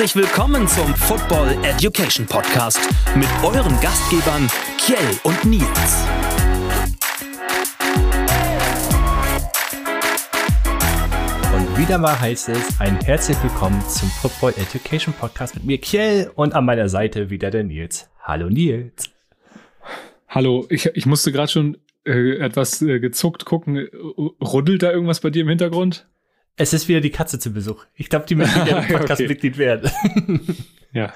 Herzlich willkommen zum Football Education Podcast mit euren Gastgebern Kjell und Nils. Und wieder mal heißt es ein herzlich willkommen zum Football Education Podcast mit mir Kjell und an meiner Seite wieder der Nils. Hallo Nils. Hallo, ich, ich musste gerade schon äh, etwas äh, gezuckt gucken. Ruddelt da irgendwas bei dir im Hintergrund? Es ist wieder die Katze zu Besuch. Ich glaube, die möchte gerne Podcast-Mitglied okay. werden. ja.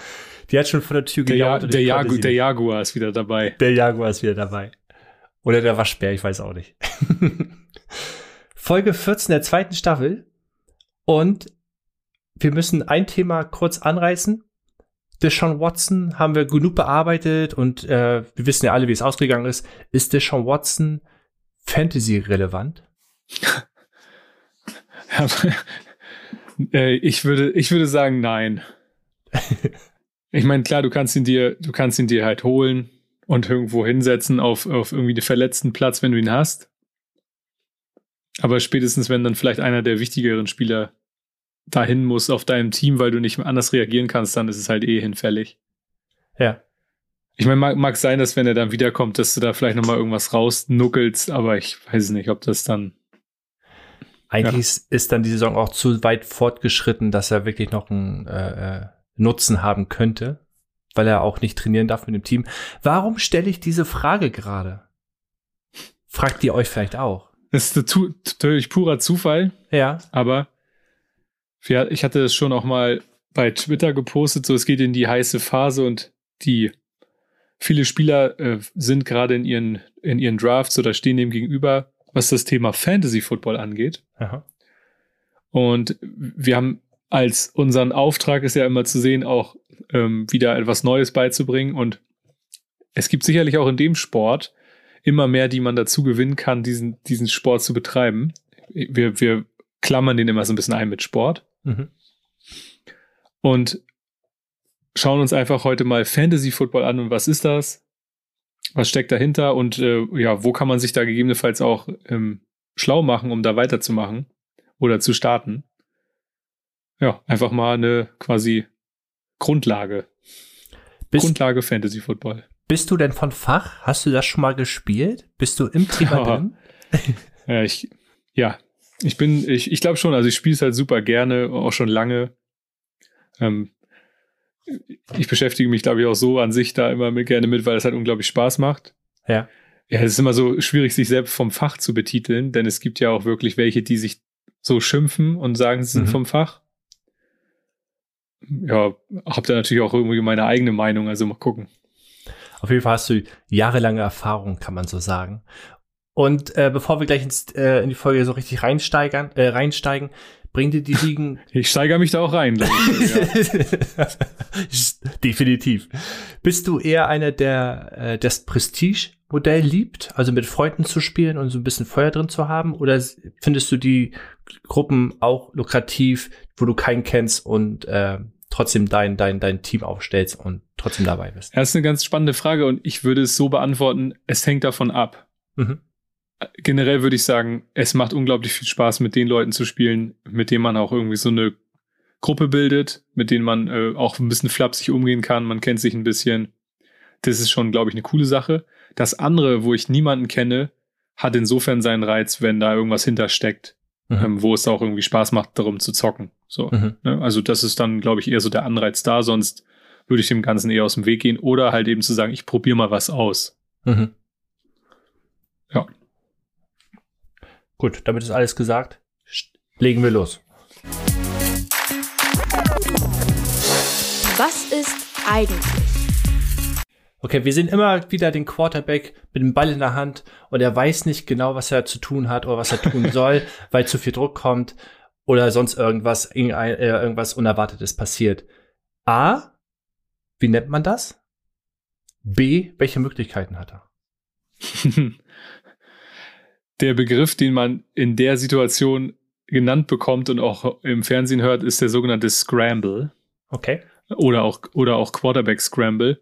Die hat schon vor der Tür der, ja, der, Jagu der Jaguar ist wieder dabei. Der Jaguar ist wieder dabei. Oder der Waschbär, ich weiß auch nicht. Folge 14 der zweiten Staffel. Und wir müssen ein Thema kurz anreißen. Deshaun Watson haben wir genug bearbeitet und äh, wir wissen ja alle, wie es ausgegangen ist. Ist Deshaun Watson Fantasy relevant? Äh, ich würde, ich würde sagen, nein. ich meine, klar, du kannst ihn dir, du kannst ihn dir halt holen und irgendwo hinsetzen auf, auf irgendwie den verletzten Platz, wenn du ihn hast. Aber spätestens, wenn dann vielleicht einer der wichtigeren Spieler dahin muss auf deinem Team, weil du nicht anders reagieren kannst, dann ist es halt eh hinfällig. Ja. Ich meine, mag, mag sein, dass wenn er dann wiederkommt, dass du da vielleicht nochmal irgendwas rausnuckelst, aber ich weiß nicht, ob das dann eigentlich ja. ist dann die Saison auch zu weit fortgeschritten, dass er wirklich noch einen äh, äh, Nutzen haben könnte, weil er auch nicht trainieren darf mit dem Team. Warum stelle ich diese Frage gerade? Fragt ihr euch vielleicht auch? Das ist natürlich purer Zufall. Ja. Aber ich hatte es schon auch mal bei Twitter gepostet, so es geht in die heiße Phase und die viele Spieler äh, sind gerade in ihren, in ihren Drafts oder stehen dem gegenüber was das Thema Fantasy Football angeht. Aha. Und wir haben als unseren Auftrag ist ja immer zu sehen, auch ähm, wieder etwas Neues beizubringen. Und es gibt sicherlich auch in dem Sport immer mehr, die man dazu gewinnen kann, diesen, diesen Sport zu betreiben. Wir, wir klammern den immer so ein bisschen ein mit Sport. Mhm. Und schauen uns einfach heute mal Fantasy Football an und was ist das? Was steckt dahinter und äh, ja, wo kann man sich da gegebenenfalls auch ähm, schlau machen, um da weiterzumachen oder zu starten. Ja, einfach mal eine quasi Grundlage. Bist, Grundlage Fantasy Football. Bist du denn von Fach? Hast du das schon mal gespielt? Bist du im Thema drin? ja, ich, ja, ich bin, ich, ich glaube schon, also ich spiele es halt super gerne, auch schon lange. Ähm, ich beschäftige mich, glaube ich, auch so an sich da immer mit, gerne mit, weil es halt unglaublich Spaß macht. Ja. Ja, es ist immer so schwierig, sich selbst vom Fach zu betiteln, denn es gibt ja auch wirklich welche, die sich so schimpfen und sagen, sie sind mhm. vom Fach. Ja, hab da natürlich auch irgendwie meine eigene Meinung, also mal gucken. Auf jeden Fall hast du jahrelange Erfahrung, kann man so sagen. Und äh, bevor wir gleich ins, äh, in die Folge so richtig reinsteigern, äh, reinsteigen, Bring dir die Ligen. Ich steigere mich da auch rein. Ich, ja. Definitiv. Bist du eher einer, der äh, das Prestige-Modell liebt, also mit Freunden zu spielen und so ein bisschen Feuer drin zu haben? Oder findest du die Gruppen auch lukrativ, wo du keinen kennst und äh, trotzdem dein, dein, dein Team aufstellst und trotzdem dabei bist? Das ist eine ganz spannende Frage und ich würde es so beantworten, es hängt davon ab. Mhm generell würde ich sagen, es macht unglaublich viel Spaß, mit den Leuten zu spielen, mit denen man auch irgendwie so eine Gruppe bildet, mit denen man äh, auch ein bisschen flapsig umgehen kann. Man kennt sich ein bisschen. Das ist schon, glaube ich, eine coole Sache. Das andere, wo ich niemanden kenne, hat insofern seinen Reiz, wenn da irgendwas hintersteckt, mhm. ähm, wo es auch irgendwie Spaß macht, darum zu zocken. So, mhm. ne? Also das ist dann, glaube ich, eher so der Anreiz da. Sonst würde ich dem Ganzen eher aus dem Weg gehen oder halt eben zu sagen, ich probiere mal was aus. Mhm. Ja. Gut, damit ist alles gesagt. Legen wir los. Was ist eigentlich? Okay, wir sehen immer wieder den Quarterback mit dem Ball in der Hand und er weiß nicht genau, was er zu tun hat oder was er tun soll, weil zu viel Druck kommt oder sonst irgendwas, äh, irgendwas Unerwartetes passiert. A, wie nennt man das? B, welche Möglichkeiten hat er? der Begriff, den man in der Situation genannt bekommt und auch im Fernsehen hört, ist der sogenannte Scramble. Okay. Oder auch, oder auch Quarterback Scramble.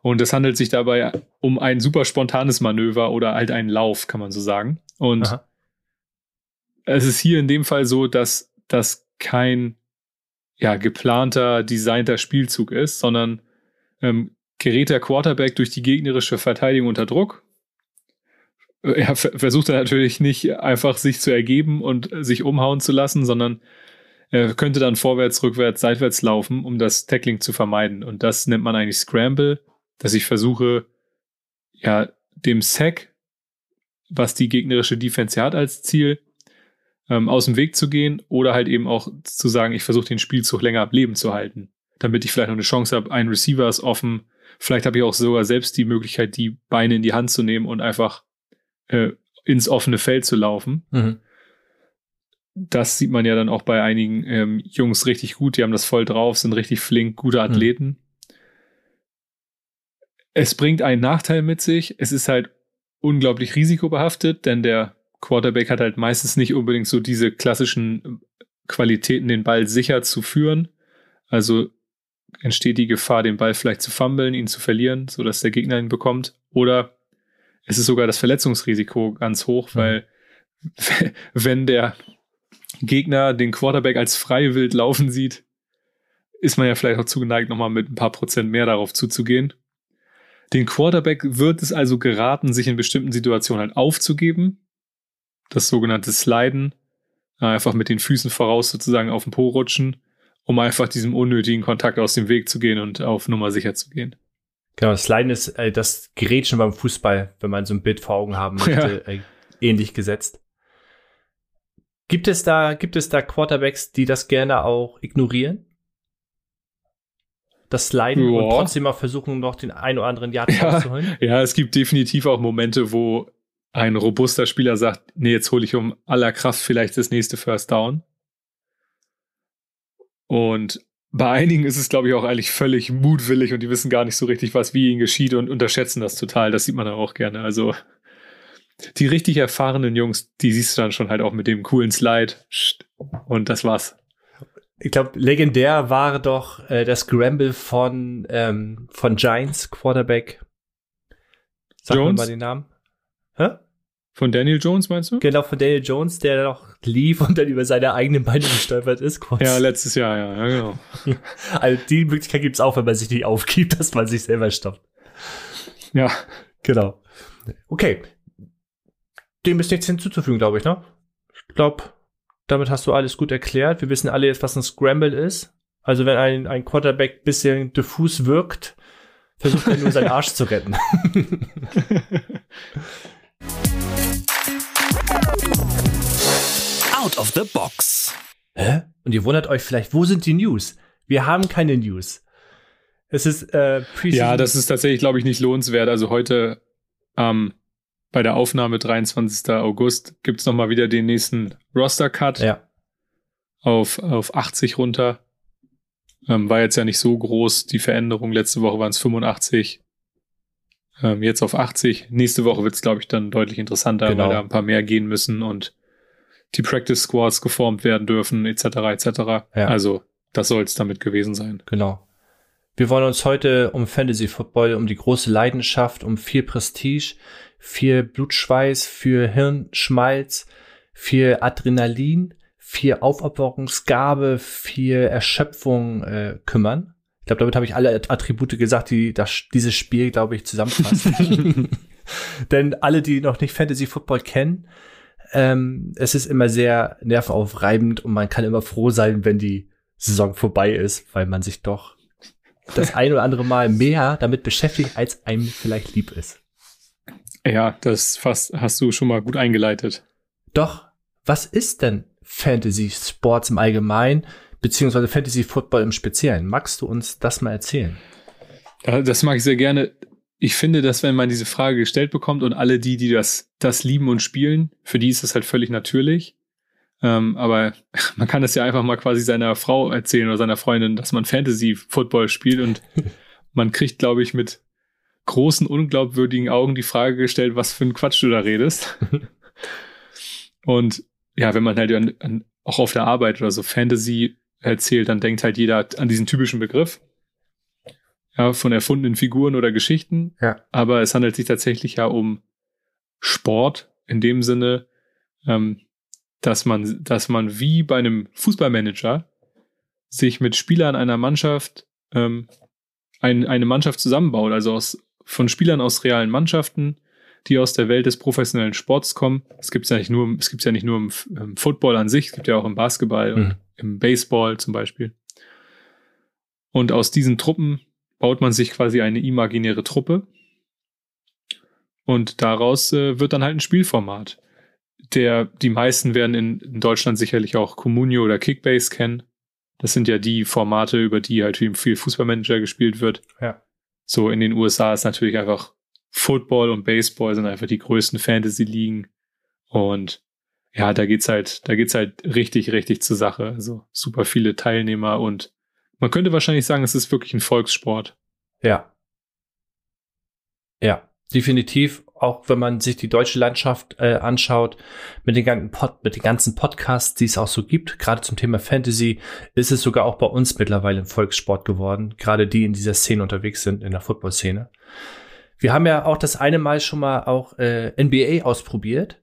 Und es handelt sich dabei um ein super spontanes Manöver oder halt einen Lauf, kann man so sagen. Und Aha. es ist hier in dem Fall so, dass das kein, ja, geplanter, designter Spielzug ist, sondern ähm, gerät der Quarterback durch die gegnerische Verteidigung unter Druck. Er versucht er natürlich nicht einfach sich zu ergeben und sich umhauen zu lassen, sondern er könnte dann vorwärts, rückwärts, seitwärts laufen, um das Tackling zu vermeiden. Und das nennt man eigentlich Scramble, dass ich versuche, ja, dem Sack, was die gegnerische Defense hat als Ziel, ähm, aus dem Weg zu gehen oder halt eben auch zu sagen, ich versuche den Spielzug länger am Leben zu halten, damit ich vielleicht noch eine Chance habe, ein Receiver ist offen, vielleicht habe ich auch sogar selbst die Möglichkeit, die Beine in die Hand zu nehmen und einfach äh, ins offene Feld zu laufen. Mhm. Das sieht man ja dann auch bei einigen ähm, Jungs richtig gut, die haben das voll drauf, sind richtig flink, gute mhm. Athleten. Mhm. Es bringt einen Nachteil mit sich. Es ist halt unglaublich risikobehaftet, denn der Quarterback hat halt meistens nicht unbedingt so diese klassischen Qualitäten, den Ball sicher zu führen. Also entsteht die Gefahr, den Ball vielleicht zu fummeln, ihn zu verlieren, sodass der Gegner ihn bekommt. Oder es ist sogar das Verletzungsrisiko ganz hoch, mhm. weil wenn der Gegner den Quarterback als freiwild laufen sieht, ist man ja vielleicht auch zugeneigt, nochmal mit ein paar Prozent mehr darauf zuzugehen. Den Quarterback wird es also geraten, sich in bestimmten Situationen halt aufzugeben, das sogenannte Sliden, einfach mit den Füßen voraus sozusagen auf den Po rutschen, um einfach diesem unnötigen Kontakt aus dem Weg zu gehen und auf Nummer sicher zu gehen. Genau, Sliden ist äh, das Gerätschen beim Fußball, wenn man so ein Bild vor Augen haben möchte, ja. äh, ähnlich gesetzt. Gibt es da, gibt es da Quarterbacks, die das gerne auch ignorieren? Das Sliden ja. und trotzdem mal versuchen, noch den ein oder anderen Yard ja. rauszuholen? Ja, es gibt definitiv auch Momente, wo ein robuster Spieler sagt, nee, jetzt hole ich um aller Kraft vielleicht das nächste First Down. Und bei einigen ist es, glaube ich, auch eigentlich völlig mutwillig und die wissen gar nicht so richtig, was wie ihnen geschieht und unterschätzen das total. Das sieht man dann auch gerne. Also die richtig erfahrenen Jungs, die siehst du dann schon halt auch mit dem coolen Slide. Und das war's. Ich glaube, legendär war doch äh, das Scramble von, ähm, von Giants Quarterback. Sag Jones? mal den Namen. Hä? Von Daniel Jones meinst du? Genau, von Daniel Jones, der noch lief und dann über seine eigenen Beine gestolpert ist. Kurz. Ja, letztes Jahr, ja, ja genau. also die Möglichkeit gibt es auch, wenn man sich nicht aufgibt, dass man sich selber stoppt. Ja. Genau. Okay. Dem ist nichts hinzuzufügen, glaube ich, ne? Ich glaube, damit hast du alles gut erklärt. Wir wissen alle jetzt, was ein Scramble ist. Also wenn ein, ein Quarterback bisschen diffus wirkt, versucht er nur seinen Arsch zu retten. Out of the Box. Hä? Und ihr wundert euch vielleicht, wo sind die News? Wir haben keine News. Es ist äh, Ja, das ist tatsächlich, glaube ich, nicht lohnenswert. Also heute ähm, bei der Aufnahme 23. August gibt es nochmal wieder den nächsten Roster-Cut. Ja. Auf, auf 80 runter. Ähm, war jetzt ja nicht so groß, die Veränderung. Letzte Woche waren es 85. Ähm, jetzt auf 80. Nächste Woche wird es, glaube ich, dann deutlich interessanter, genau. weil da ein paar mehr gehen müssen und die Practice Squads geformt werden dürfen, etc. etc. Ja. Also das soll es damit gewesen sein. Genau. Wir wollen uns heute um Fantasy Football, um die große Leidenschaft, um viel Prestige, viel Blutschweiß, für Hirnschmalz, viel Adrenalin, viel Aufopferungsgabe, viel Erschöpfung äh, kümmern. Ich glaube, damit habe ich alle Attribute gesagt, die das, dieses Spiel, glaube ich, zusammenfassen. Denn alle, die noch nicht Fantasy Football kennen, ähm, es ist immer sehr nervaufreibend und man kann immer froh sein, wenn die Saison vorbei ist, weil man sich doch das ein oder andere Mal mehr damit beschäftigt, als einem vielleicht lieb ist. Ja, das fast hast du schon mal gut eingeleitet. Doch, was ist denn Fantasy Sports im Allgemeinen, beziehungsweise Fantasy Football im Speziellen? Magst du uns das mal erzählen? Ja, das mag ich sehr gerne ich finde, dass wenn man diese Frage gestellt bekommt und alle die, die das, das lieben und spielen, für die ist das halt völlig natürlich. Ähm, aber man kann das ja einfach mal quasi seiner Frau erzählen oder seiner Freundin, dass man Fantasy-Football spielt und man kriegt, glaube ich, mit großen, unglaubwürdigen Augen die Frage gestellt, was für ein Quatsch du da redest. und ja, wenn man halt an, an, auch auf der Arbeit oder so Fantasy erzählt, dann denkt halt jeder an diesen typischen Begriff ja, von erfundenen Figuren oder Geschichten. Ja. Aber es handelt sich tatsächlich ja um Sport in dem Sinne, ähm, dass man, dass man wie bei einem Fußballmanager sich mit Spielern einer Mannschaft ähm, ein, eine Mannschaft zusammenbaut, also aus, von Spielern aus realen Mannschaften, die aus der Welt des professionellen Sports kommen. Es gibt ja nicht nur, es gibt ja nicht nur im, im, Football an sich, es gibt ja auch im Basketball mhm. und im Baseball zum Beispiel. Und aus diesen Truppen baut man sich quasi eine imaginäre Truppe. Und daraus äh, wird dann halt ein Spielformat. Der, die meisten werden in, in Deutschland sicherlich auch Communio oder Kickbase kennen. Das sind ja die Formate, über die halt viel Fußballmanager gespielt wird. Ja. So in den USA ist natürlich einfach Football und Baseball sind einfach die größten Fantasy-Ligen. Und ja, da geht's halt, da geht's halt richtig, richtig zur Sache. Also super viele Teilnehmer und man könnte wahrscheinlich sagen, es ist wirklich ein Volkssport. Ja. Ja, definitiv. Auch wenn man sich die deutsche Landschaft äh, anschaut, mit den, ganzen Pod, mit den ganzen Podcasts, die es auch so gibt, gerade zum Thema Fantasy, ist es sogar auch bei uns mittlerweile ein Volkssport geworden. Gerade die in dieser Szene unterwegs sind, in der Football-Szene. Wir haben ja auch das eine Mal schon mal auch äh, NBA ausprobiert,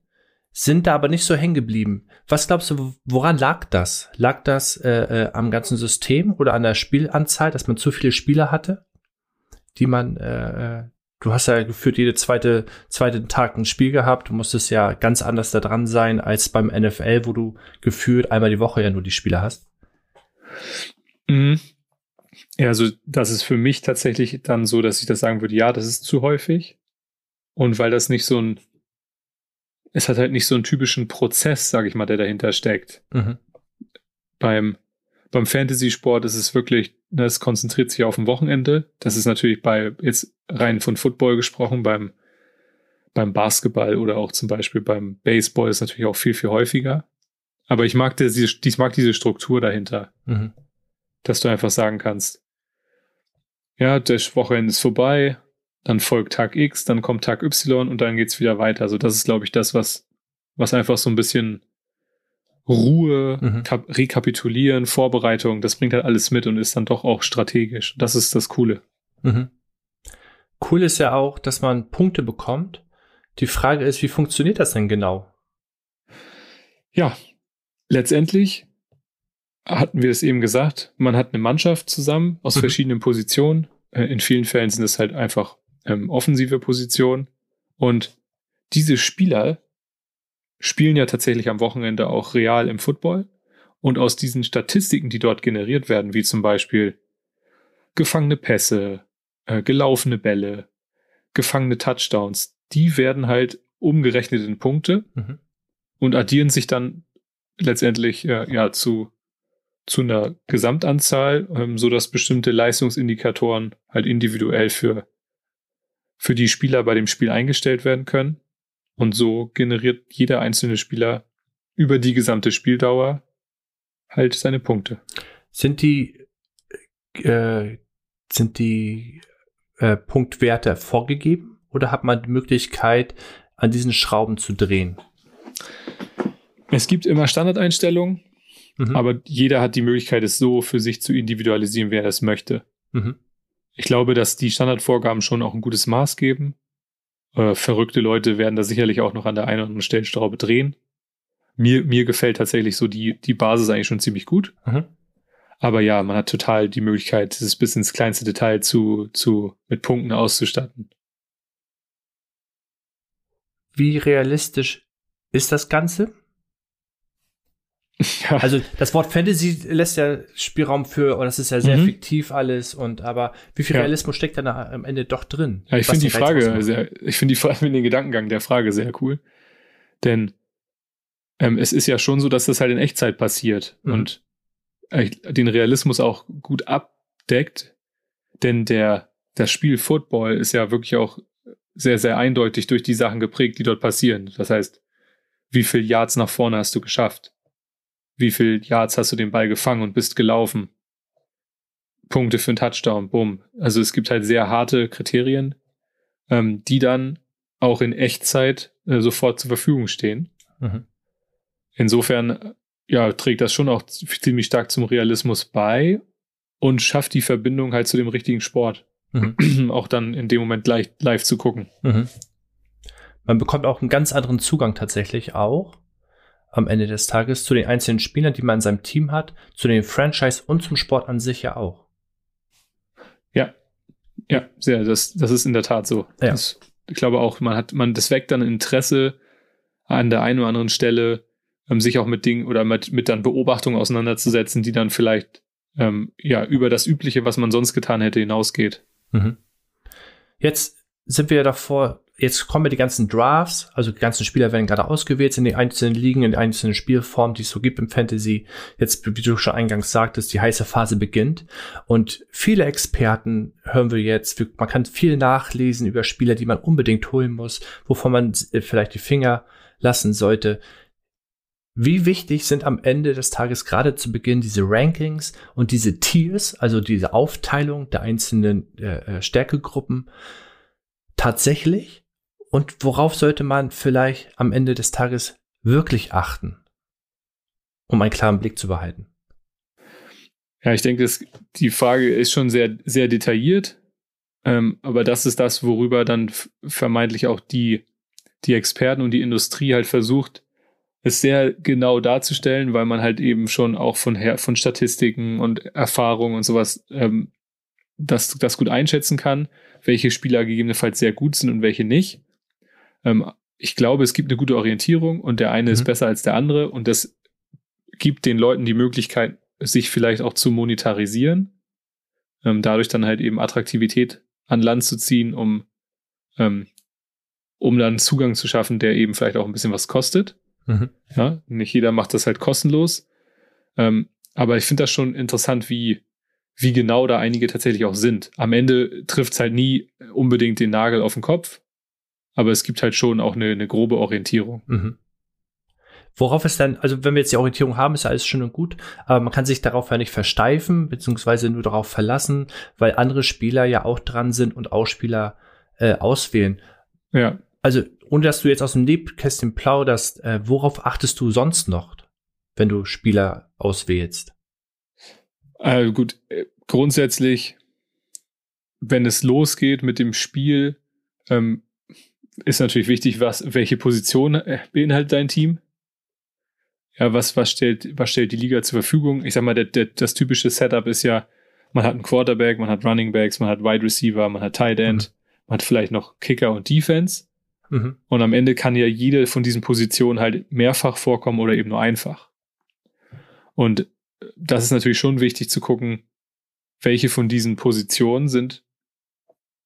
sind da aber nicht so hängen geblieben. Was glaubst du, woran lag das? Lag das äh, äh, am ganzen System oder an der Spielanzahl, dass man zu viele Spieler hatte, die man äh, äh Du hast ja geführt jede zweite, zweite Tag ein Spiel gehabt. Du musstest ja ganz anders da dran sein als beim NFL, wo du gefühlt einmal die Woche ja nur die Spieler hast. Mhm. Ja, also das ist für mich tatsächlich dann so, dass ich das sagen würde, ja, das ist zu häufig. Und weil das nicht so ein, es hat halt nicht so einen typischen Prozess, sage ich mal, der dahinter steckt. Mhm. Beim, beim Fantasy-Sport ist es wirklich, ne, es konzentriert sich auf ein Wochenende. Das ist natürlich bei, jetzt rein von Football gesprochen, beim, beim Basketball oder auch zum Beispiel beim Baseball ist natürlich auch viel, viel häufiger. Aber ich mag, diese, ich mag diese Struktur dahinter. Mhm. Dass du einfach sagen kannst, ja, das Wochenende ist vorbei, dann folgt Tag X, dann kommt Tag Y und dann geht's wieder weiter. Also das ist, glaube ich, das, was, was einfach so ein bisschen Ruhe, mhm. Rekapitulieren, Vorbereitung, das bringt halt alles mit und ist dann doch auch strategisch. Das ist das Coole. Mhm. Cool ist ja auch, dass man Punkte bekommt. Die Frage ist, wie funktioniert das denn genau? Ja, letztendlich hatten wir es eben gesagt, man hat eine Mannschaft zusammen aus mhm. verschiedenen Positionen. Äh, in vielen Fällen sind es halt einfach ähm, offensive Positionen. Und diese Spieler spielen ja tatsächlich am Wochenende auch real im Football. Und aus diesen Statistiken, die dort generiert werden, wie zum Beispiel gefangene Pässe, äh, gelaufene Bälle, gefangene Touchdowns, die werden halt umgerechnet in Punkte mhm. und addieren sich dann letztendlich äh, ja zu zu einer Gesamtanzahl, ähm, so dass bestimmte Leistungsindikatoren halt individuell für, für die Spieler bei dem Spiel eingestellt werden können. Und so generiert jeder einzelne Spieler über die gesamte Spieldauer halt seine Punkte. Sind die, äh, sind die äh, Punktwerte vorgegeben oder hat man die Möglichkeit, an diesen Schrauben zu drehen? Es gibt immer Standardeinstellungen, Mhm. Aber jeder hat die Möglichkeit, es so für sich zu individualisieren, wer es möchte. Mhm. Ich glaube, dass die Standardvorgaben schon auch ein gutes Maß geben. Äh, verrückte Leute werden da sicherlich auch noch an der einen oder anderen Stellschraube drehen. Mir, mir gefällt tatsächlich so die, die Basis eigentlich schon ziemlich gut. Mhm. Aber ja, man hat total die Möglichkeit, es bis ins kleinste Detail zu, zu, mit Punkten auszustatten. Wie realistisch ist das Ganze? Ja. Also das Wort Fantasy lässt ja Spielraum für, und das ist ja sehr mhm. fiktiv alles, und aber wie viel ja. Realismus steckt da am Ende doch drin? Ja, ich finde die Frage sehr, ich finde die Frage, den Gedankengang der Frage sehr cool. Denn ähm, es ist ja schon so, dass das halt in Echtzeit passiert mhm. und äh, den Realismus auch gut abdeckt. Denn der, das Spiel Football ist ja wirklich auch sehr, sehr eindeutig durch die Sachen geprägt, die dort passieren. Das heißt, wie viel Yards nach vorne hast du geschafft? Wie viel Yards hast du den Ball gefangen und bist gelaufen. Punkte für einen Touchdown, bumm. Also es gibt halt sehr harte Kriterien, ähm, die dann auch in Echtzeit äh, sofort zur Verfügung stehen. Mhm. Insofern, ja, trägt das schon auch ziemlich stark zum Realismus bei und schafft die Verbindung halt zu dem richtigen Sport. Mhm. auch dann in dem Moment live, live zu gucken. Mhm. Man bekommt auch einen ganz anderen Zugang tatsächlich auch am Ende des Tages zu den einzelnen Spielern, die man in seinem Team hat, zu den Franchise und zum Sport an sich ja auch. Ja, ja, sehr, das, das ist in der Tat so. Ja. Das, ich glaube auch, man hat, man, das weckt dann Interesse an der einen oder anderen Stelle, ähm, sich auch mit Dingen oder mit, mit dann Beobachtungen auseinanderzusetzen, die dann vielleicht ähm, ja über das Übliche, was man sonst getan hätte, hinausgeht. Mhm. Jetzt sind wir ja davor, jetzt kommen wir die ganzen Drafts, also die ganzen Spieler werden gerade ausgewählt in die einzelnen Ligen, in die einzelnen Spielformen, die es so gibt im Fantasy. Jetzt, wie du schon eingangs sagtest, die heiße Phase beginnt. Und viele Experten hören wir jetzt, man kann viel nachlesen über Spieler, die man unbedingt holen muss, wovon man äh, vielleicht die Finger lassen sollte. Wie wichtig sind am Ende des Tages gerade zu Beginn diese Rankings und diese Tiers, also diese Aufteilung der einzelnen äh, äh, Stärkegruppen tatsächlich? Und worauf sollte man vielleicht am Ende des Tages wirklich achten, um einen klaren Blick zu behalten? Ja, ich denke, das, die Frage ist schon sehr, sehr detailliert. Ähm, aber das ist das, worüber dann vermeintlich auch die, die Experten und die Industrie halt versucht, es sehr genau darzustellen, weil man halt eben schon auch von, her, von Statistiken und Erfahrungen und sowas ähm, das, das gut einschätzen kann, welche Spieler gegebenenfalls sehr gut sind und welche nicht. Ähm, ich glaube, es gibt eine gute Orientierung und der eine mhm. ist besser als der andere und das gibt den Leuten die Möglichkeit, sich vielleicht auch zu monetarisieren, ähm, dadurch dann halt eben Attraktivität an Land zu ziehen, um, ähm, um dann Zugang zu schaffen, der eben vielleicht auch ein bisschen was kostet. Mhm. Ja, nicht jeder macht das halt kostenlos. Ähm, aber ich finde das schon interessant, wie, wie genau da einige tatsächlich auch sind. Am Ende trifft es halt nie unbedingt den Nagel auf den Kopf, aber es gibt halt schon auch eine, eine grobe Orientierung. Mhm. Worauf ist dann, also wenn wir jetzt die Orientierung haben, ist ja alles schön und gut, aber man kann sich darauf ja nicht versteifen, beziehungsweise nur darauf verlassen, weil andere Spieler ja auch dran sind und auch Spieler äh, auswählen. Ja. Also ohne dass du jetzt aus dem Nebkästchen plauderst, äh, worauf achtest du sonst noch, wenn du Spieler auswählst? Äh, gut, äh, grundsätzlich, wenn es losgeht mit dem Spiel, ähm, ist natürlich wichtig, was, welche Position äh, beinhaltet dein Team? Ja, was, was stellt, was stellt die Liga zur Verfügung? Ich sag mal, der, der, das typische Setup ist ja, man hat einen Quarterback, man hat Running Backs, man hat Wide Receiver, man hat Tight End, mhm. man hat vielleicht noch Kicker und Defense. Mhm. Und am Ende kann ja jede von diesen Positionen halt mehrfach vorkommen oder eben nur einfach. Und das ist natürlich schon wichtig zu gucken, welche von diesen Positionen sind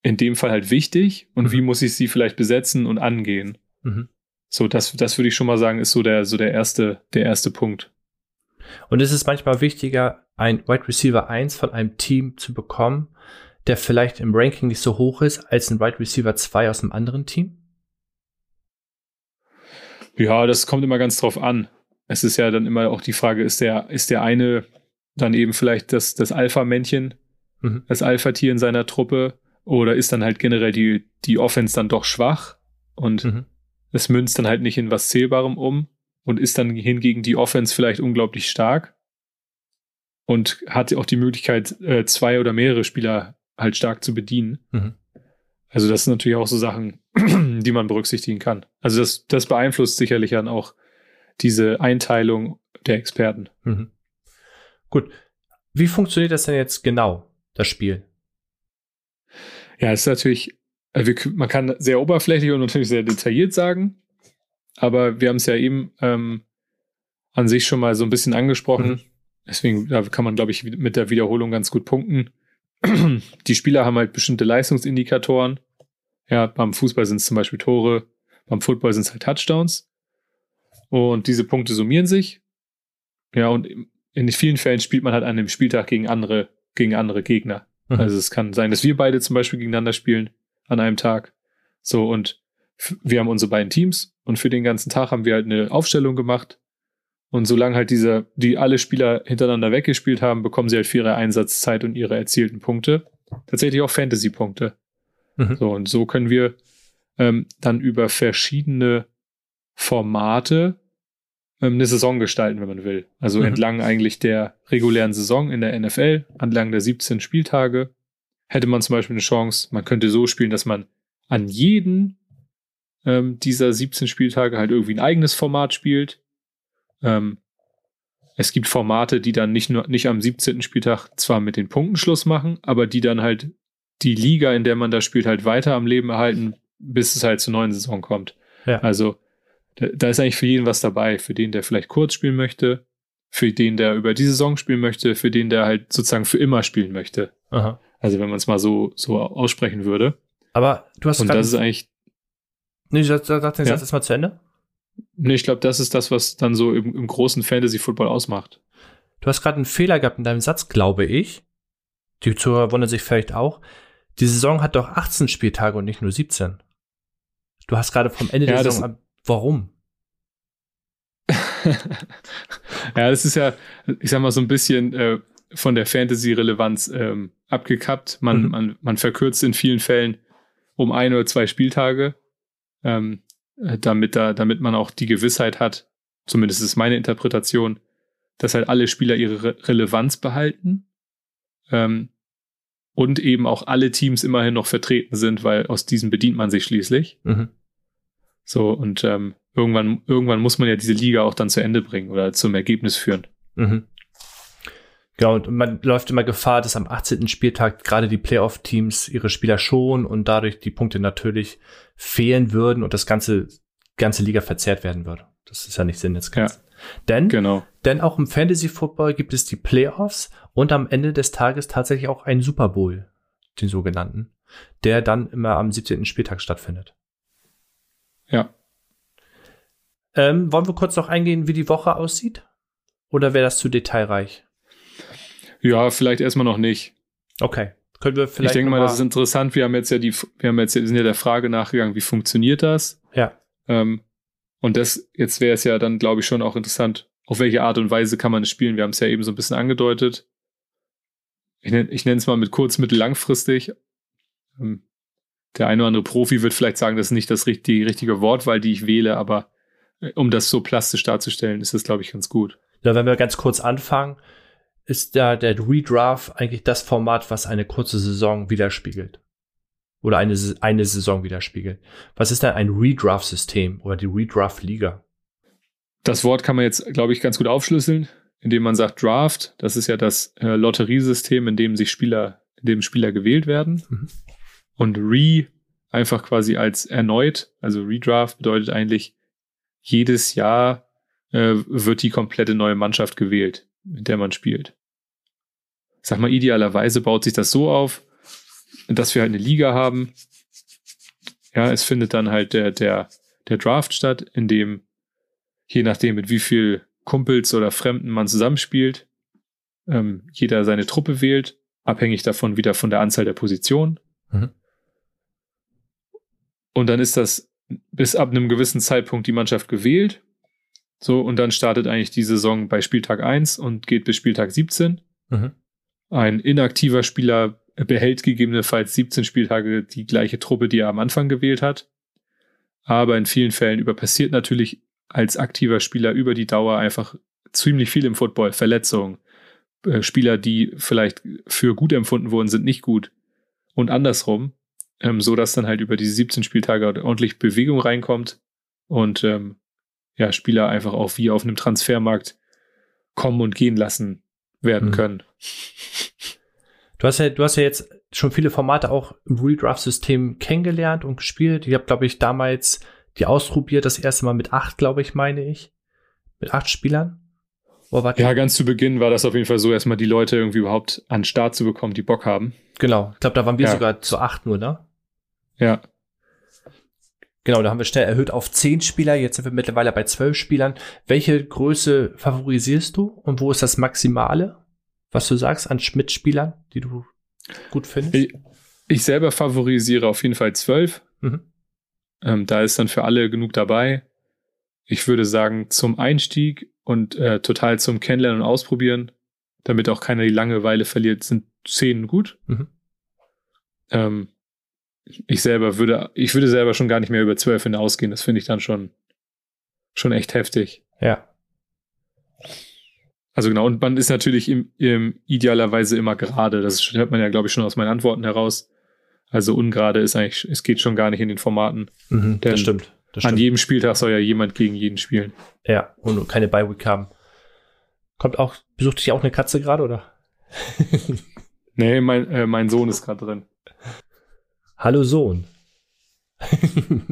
in dem Fall halt wichtig und mhm. wie muss ich sie vielleicht besetzen und angehen. Mhm. So, das, das würde ich schon mal sagen, ist so der, so der erste, der erste Punkt. Und es ist manchmal wichtiger, ein Wide Receiver 1 von einem Team zu bekommen, der vielleicht im Ranking nicht so hoch ist, als ein Wide Receiver 2 aus einem anderen Team? Ja, das kommt immer ganz drauf an. Es ist ja dann immer auch die Frage, ist der, ist der eine dann eben vielleicht das, das Alpha-Männchen, mhm. das Alpha-Tier in seiner Truppe oder ist dann halt generell die, die Offense dann doch schwach und mhm. es münzt dann halt nicht in was Zählbarem um und ist dann hingegen die Offense vielleicht unglaublich stark und hat auch die Möglichkeit, äh, zwei oder mehrere Spieler halt stark zu bedienen. Mhm. Also das sind natürlich auch so Sachen, die man berücksichtigen kann. Also das, das beeinflusst sicherlich dann auch diese Einteilung der Experten. Mhm. Gut. Wie funktioniert das denn jetzt genau, das Spiel? Ja, es ist natürlich, also man kann sehr oberflächlich und natürlich sehr detailliert sagen, aber wir haben es ja eben ähm, an sich schon mal so ein bisschen angesprochen. Mhm. Deswegen da kann man, glaube ich, mit der Wiederholung ganz gut punkten. Die Spieler haben halt bestimmte Leistungsindikatoren. Ja, beim Fußball sind es zum Beispiel Tore, beim Football sind es halt Touchdowns. Und diese Punkte summieren sich. Ja, und in vielen Fällen spielt man halt an dem Spieltag gegen andere, gegen andere Gegner. Mhm. Also es kann sein, dass wir beide zum Beispiel gegeneinander spielen an einem Tag. So, und wir haben unsere beiden Teams und für den ganzen Tag haben wir halt eine Aufstellung gemacht. Und solange halt diese, die alle Spieler hintereinander weggespielt haben, bekommen sie halt für ihre Einsatzzeit und ihre erzielten Punkte. Tatsächlich auch Fantasy-Punkte. Mhm. So, und so können wir ähm, dann über verschiedene Formate eine Saison gestalten, wenn man will. Also mhm. entlang eigentlich der regulären Saison in der NFL, entlang der 17 Spieltage, hätte man zum Beispiel eine Chance, man könnte so spielen, dass man an jeden ähm, dieser 17 Spieltage halt irgendwie ein eigenes Format spielt. Ähm, es gibt Formate, die dann nicht nur nicht am 17. Spieltag zwar mit den Punkten Schluss machen, aber die dann halt die Liga, in der man da spielt, halt weiter am Leben erhalten, bis es halt zur neuen Saison kommt. Ja. Also da, da ist eigentlich für jeden was dabei, für den, der vielleicht kurz spielen möchte, für den, der über die Saison spielen möchte, für den, der halt sozusagen für immer spielen möchte. Aha. Also wenn man es mal so, so aussprechen würde. Aber du hast Und das ist eigentlich, nee, sag, sag sag den Ja. Satz erstmal zu Ende. nee, ich glaube, das ist das, was dann so im, im großen Fantasy-Football ausmacht. Du hast gerade einen Fehler gehabt in deinem Satz, glaube ich. Die Zuhörer wundern sich vielleicht auch. Die Saison hat doch 18 Spieltage und nicht nur 17. Du hast gerade vom Ende Ja, der Saison. Warum? ja, das ist ja, ich sag mal, so ein bisschen äh, von der Fantasy-Relevanz ähm, abgekappt. Man, Mhm. man, man verkürzt in vielen Fällen um ein oder zwei Spieltage, ähm, äh, damit, da, damit man auch die Gewissheit hat, zumindest ist meine Interpretation, dass halt alle Spieler ihre Re Relevanz behalten ähm, und eben auch alle Teams immerhin noch vertreten sind, weil aus diesen bedient man sich schließlich. Mhm. So, und ähm, irgendwann, irgendwann muss man ja diese Liga auch dann zu Ende bringen oder zum Ergebnis führen. Mhm. Genau, und man läuft immer Gefahr, dass am 18. Spieltag gerade die Playoff-Teams ihre Spieler schonen und dadurch die Punkte natürlich fehlen würden und das ganze, ganze Liga verzerrt werden würde. Das ist ja nicht Sinn des Ganzen. Denn, Genau. denn auch im Fantasy-Football gibt es die Playoffs und am Ende des Tages tatsächlich auch einen Super Bowl, den sogenannten, der dann immer am 17. Spieltag stattfindet. Ja. Ähm, wollen wir kurz noch eingehen, wie die Woche aussieht? Oder wäre das zu detailreich? Ja, vielleicht erstmal noch nicht. Okay. Können wir vielleicht. ich denke mal, das ist interessant. Wir haben jetzt ja die, wir haben jetzt, wir sind ja der Frage nachgegangen, wie funktioniert das? Ja. Ähm, und das, jetzt wäre es ja dann, glaube ich, schon auch interessant, auf welche Art und Weise kann man es spielen. Wir haben es ja eben so ein bisschen angedeutet. Ich nenne ich nenne es mal mit kurz, mittel, langfristig. Ähm, der eine oder andere Profi wird vielleicht sagen, das ist nicht das die richtige Wortwahl, die ich wähle, aber äh, um das so plastisch darzustellen, ist das, glaube ich, ganz gut. Ja, wenn wir ganz kurz anfangen, ist da der Redraft eigentlich das Format, was eine kurze Saison widerspiegelt. Oder eine, eine Saison widerspiegelt. Was ist denn ein Redraft-System oder die Redraft-Liga? Das Wort kann man jetzt, glaube ich, ganz gut aufschlüsseln, indem man sagt Draft. Das ist ja das äh, Lotteriesystem, in dem sich Spieler, in dem Spieler gewählt werden. Mhm. Und Re einfach quasi als erneut, also Redraft bedeutet eigentlich, jedes Jahr äh, wird die komplette neue Mannschaft gewählt, mit der man spielt. Sag mal, idealerweise baut sich das so auf, dass wir halt eine Liga haben. Ja, es findet dann halt der, der, der Draft statt, in dem je nachdem, mit wie viel Kumpels oder Fremden man zusammenspielt, ähm, jeder seine Truppe wählt, abhängig davon wieder von der Anzahl der Positionen. Mhm. Und dann ist das bis ab einem gewissen Zeitpunkt die Mannschaft gewählt. So, und dann startet eigentlich die Saison bei Spieltag 1 und geht bis Spieltag 17. Mhm. Ein inaktiver Spieler behält gegebenenfalls 17 Spieltage die gleiche Truppe, die er am Anfang gewählt hat. Aber in vielen Fällen überpassiert natürlich als aktiver Spieler über die Dauer einfach ziemlich viel im Football. Verletzungen, äh, Spieler, die vielleicht für gut empfunden wurden, sind nicht gut. Und andersrum, ähm, so dass dann halt über diese 17 Spieltage ordentlich Bewegung reinkommt und ähm, ja, Spieler einfach auch wie auf einem Transfermarkt kommen und gehen lassen werden Mhm. können. Du hast ja, du hast ja jetzt schon viele Formate auch im Redraft-System kennengelernt und gespielt. Ich habe, glaube ich, damals die ausprobiert, das erste Mal mit acht, glaube ich, meine ich. Mit acht Spielern. Oder Ja, ganz zu Beginn war das auf jeden Fall so, erstmal die Leute irgendwie überhaupt an den Start zu bekommen, die Bock haben. genau. Ich glaube, da waren wir Ja. sogar zu acht nur, ne? Ja. Genau, da haben wir schnell erhöht auf zehn Spieler. Jetzt sind wir mittlerweile bei zwölf Spielern. Welche Größe favorisierst du und wo ist das Maximale, was du sagst an Mitspielern, die du gut findest? Ich, ich selber favorisiere auf jeden Fall zwölf. Mhm. Ähm, da ist dann für alle genug dabei. Ich würde sagen, zum Einstieg und äh, total zum Kennenlernen und Ausprobieren, damit auch keiner die Langeweile verliert, sind zehn gut. Mhm. Ähm, ich selber würde, ich würde selber schon gar nicht mehr über zwölf hinausgehen. Das finde ich dann schon, schon echt heftig. Ja. Also genau, und man ist natürlich im, im idealerweise immer gerade. Das hört man ja, glaube ich, schon aus meinen Antworten heraus. Also ungerade ist eigentlich, es geht schon gar nicht in den Formaten. Mhm, das stimmt. das An stimmt. jedem Spieltag soll ja jemand gegen jeden spielen. Ja, und keine Bye-Week haben. Kommt auch, besucht dich auch eine Katze gerade, oder? Nee, mein, äh, mein Sohn ist gerade drin. Hallo Sohn.